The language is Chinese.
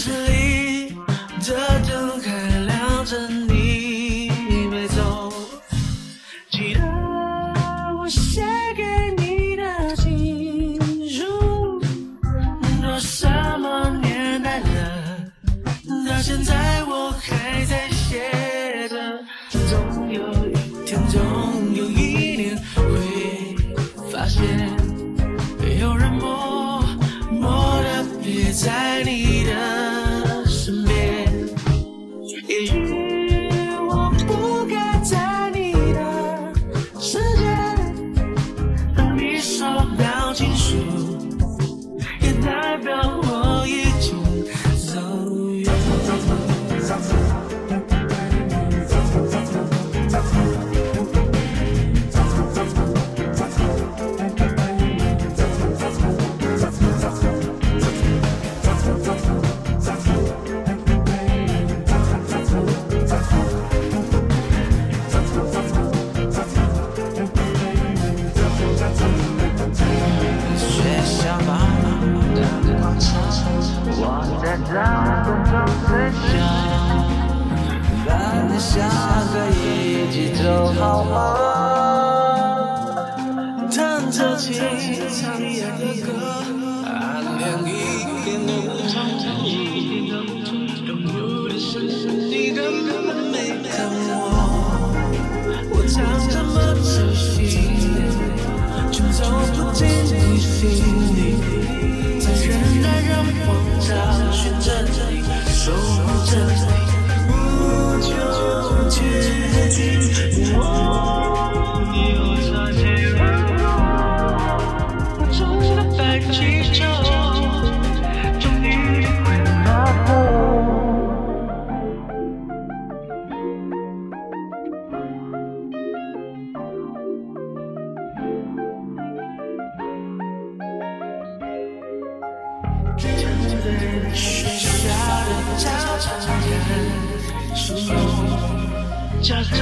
教室里的灯还亮着，你没走。记得我写给你的情书，都什么年代了？到现在我还在写着，总有一天，总有一年会发现，有人默默的陪在你的远。学下个一起走好吗？弹着琴，唱一样的歌，暗恋一点都不长一点都不长，动物的身你根本没看我，我唱这么仔细。却走不进你心需要的操场看书梦，假装